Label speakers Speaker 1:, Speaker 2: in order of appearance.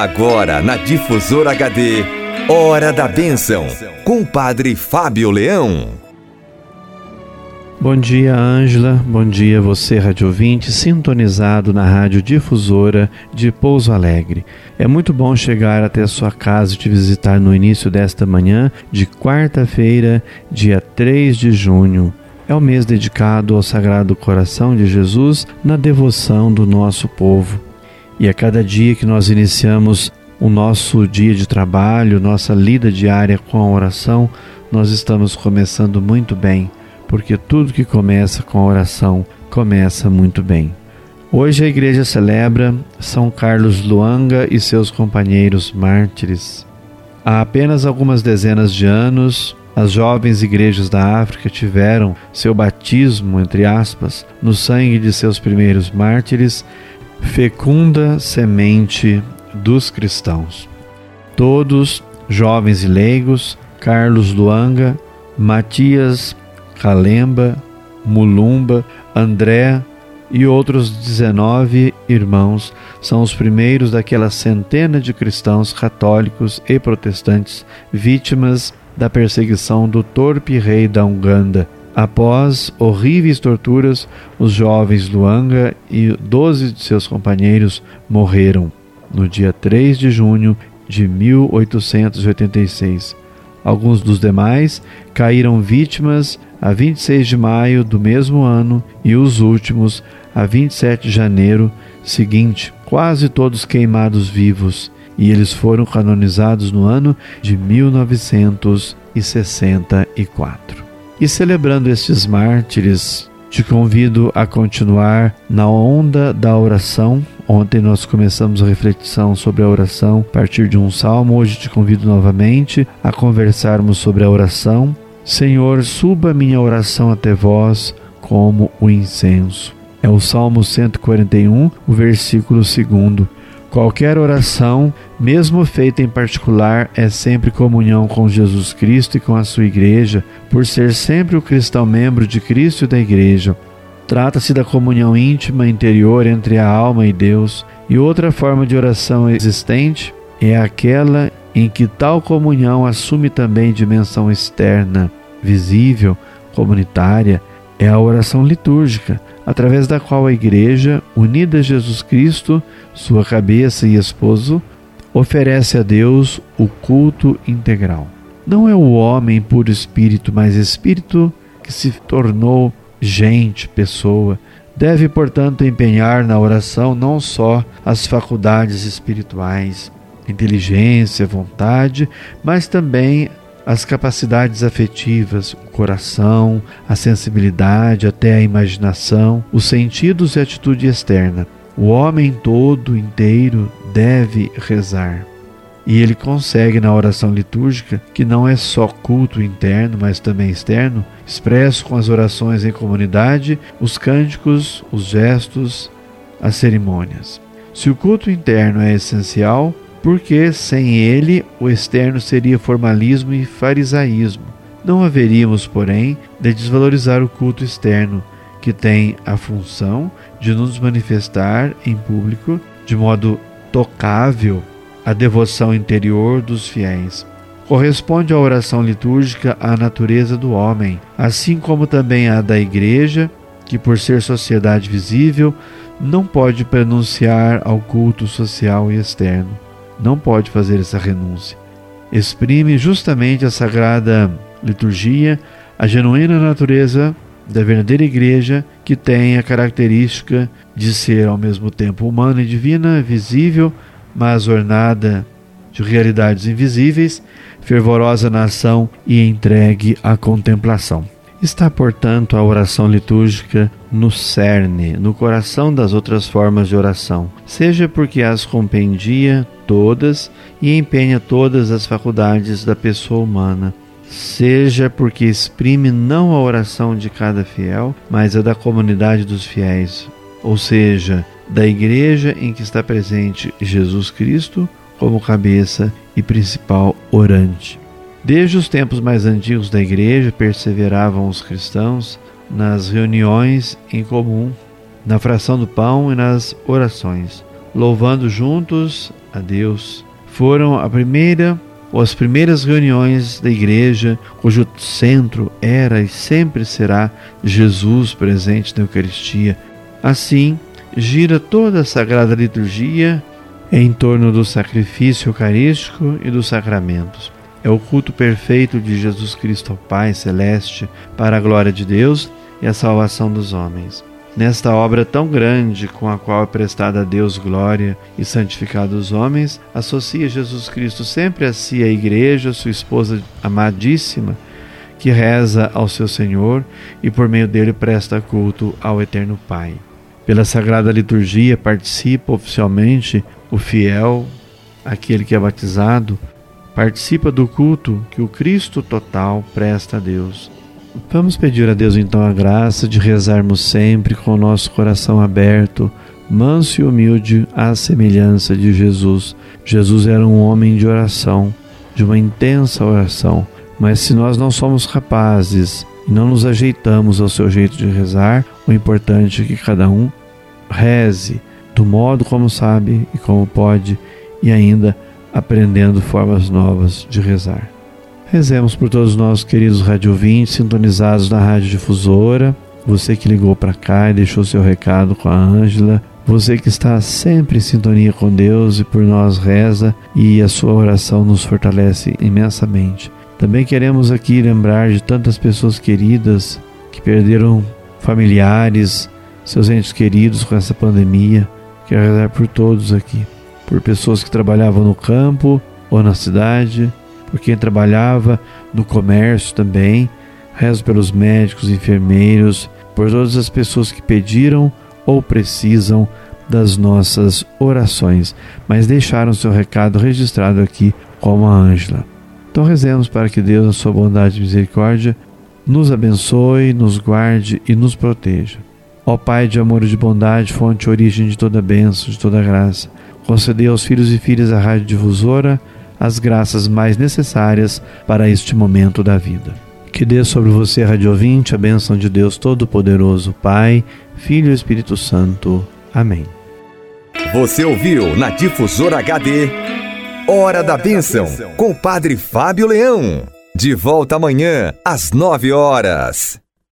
Speaker 1: Agora na Difusora HD, Hora da Bênção, com o Padre Fábio Leão.
Speaker 2: Bom dia, Ângela. Bom dia, você, rádio ouvinte, sintonizado na Rádio Difusora de Pouso Alegre. É muito bom chegar até sua casa e te visitar no início desta manhã de quarta-feira, dia 3 de junho. É o mês dedicado ao Sagrado Coração de Jesus na devoção do nosso povo. E a cada dia que nós iniciamos o nosso dia de trabalho, nossa lida diária com a oração, nós estamos começando muito bem, porque tudo que começa com a oração começa muito bem. Hoje a igreja celebra São Carlos Luanga e seus companheiros mártires. Há apenas algumas dezenas de anos, as jovens igrejas da África tiveram seu batismo, entre aspas, no sangue de seus primeiros mártires fecunda semente dos cristãos. Todos, jovens e leigos, Carlos Luanga, Matias Calemba, Mulumba, André e outros 19 irmãos são os primeiros daquela centena de cristãos católicos e protestantes vítimas da perseguição do torpe rei da Uganda Após horríveis torturas, os jovens Luanga e doze de seus companheiros morreram no dia 3 de junho de 1886. Alguns dos demais caíram vítimas a 26 de maio do mesmo ano e os últimos a 27 de janeiro seguinte, quase todos queimados vivos, e eles foram canonizados no ano de 1964. E celebrando estes mártires, te convido a continuar na onda da oração. Ontem nós começamos a reflexão sobre a oração a partir de um salmo. Hoje te convido novamente a conversarmos sobre a oração. Senhor, suba minha oração até vós como o incenso. É o Salmo 141, o versículo 2. Qualquer oração, mesmo feita em particular, é sempre comunhão com Jesus Cristo e com a sua igreja, por ser sempre o cristão membro de Cristo e da igreja. Trata-se da comunhão íntima interior entre a alma e Deus, e outra forma de oração existente é aquela em que tal comunhão assume também dimensão externa, visível, comunitária, é a oração litúrgica, através da qual a Igreja, unida a Jesus Cristo, sua cabeça e esposo, oferece a Deus o culto integral. Não é o homem por espírito, mas espírito que se tornou gente, pessoa. Deve, portanto, empenhar na oração não só as faculdades espirituais, inteligência, vontade, mas também as capacidades afetivas, o coração, a sensibilidade, até a imaginação, os sentidos e a atitude externa. O homem todo inteiro deve rezar. E ele consegue na oração litúrgica, que não é só culto interno, mas também externo, expresso com as orações em comunidade, os cânticos, os gestos, as cerimônias. Se o culto interno é essencial, porque sem ele o externo seria formalismo e farisaísmo. Não haveríamos, porém, de desvalorizar o culto externo, que tem a função de nos manifestar em público de modo tocável a devoção interior dos fiéis. Corresponde à oração litúrgica à natureza do homem, assim como também à da Igreja, que, por ser sociedade visível, não pode pronunciar ao culto social e externo não pode fazer essa renúncia. Exprime justamente a sagrada liturgia a genuína natureza da verdadeira igreja que tem a característica de ser ao mesmo tempo humana e divina, visível, mas ornada de realidades invisíveis, fervorosa na ação e entregue à contemplação. Está, portanto, a oração litúrgica no cerne, no coração das outras formas de oração, seja porque as compendia todas e empenha todas as faculdades da pessoa humana, seja porque exprime não a oração de cada fiel, mas a da comunidade dos fiéis, ou seja, da igreja em que está presente Jesus Cristo como cabeça e principal orante. Desde os tempos mais antigos da igreja, perseveravam os cristãos nas reuniões em comum, na fração do pão e nas orações, louvando juntos a Deus. Foram a primeira ou as primeiras reuniões da igreja, cujo centro era e sempre será Jesus presente na Eucaristia. Assim, gira toda a sagrada liturgia em torno do sacrifício eucarístico e dos sacramentos. É o culto perfeito de Jesus Cristo ao Pai Celeste para a glória de Deus e a salvação dos homens. Nesta obra tão grande com a qual é prestada a Deus glória e santificado os homens, associa Jesus Cristo sempre a si a Igreja, sua esposa amadíssima, que reza ao seu Senhor e por meio dele presta culto ao Eterno Pai. Pela Sagrada Liturgia participa oficialmente o fiel, aquele que é batizado, participa do culto que o Cristo total presta a Deus. Vamos pedir a Deus então a graça de rezarmos sempre com o nosso coração aberto, manso e humilde à semelhança de Jesus. Jesus era um homem de oração, de uma intensa oração, mas se nós não somos capazes e não nos ajeitamos ao seu jeito de rezar, o importante é que cada um reze do modo como sabe e como pode e ainda aprendendo formas novas de rezar. Rezemos por todos os nossos queridos radiovintes sintonizados na Rádio Difusora, você que ligou para cá e deixou seu recado com a Ângela, você que está sempre em sintonia com Deus e por nós reza e a sua oração nos fortalece imensamente. Também queremos aqui lembrar de tantas pessoas queridas que perderam familiares, seus entes queridos com essa pandemia. Quero rezar por todos aqui, por pessoas que trabalhavam no campo ou na cidade, por quem trabalhava no comércio também. Rezo pelos médicos, enfermeiros, por todas as pessoas que pediram ou precisam das nossas orações, mas deixaram seu recado registrado aqui como a Ângela. Então rezemos para que Deus, na sua bondade e misericórdia, nos abençoe, nos guarde e nos proteja. Ó Pai de amor e de bondade, fonte e origem de toda bênção, de toda graça, concedei aos filhos e filhas da Rádio Difusora as graças mais necessárias para este momento da vida. Que dê sobre você, Rádio Ouvinte, a bênção de Deus Todo-Poderoso, Pai, Filho e Espírito Santo. Amém.
Speaker 1: Você ouviu na Difusora HD Hora da Bênção, com o Padre Fábio Leão. De volta amanhã, às nove horas.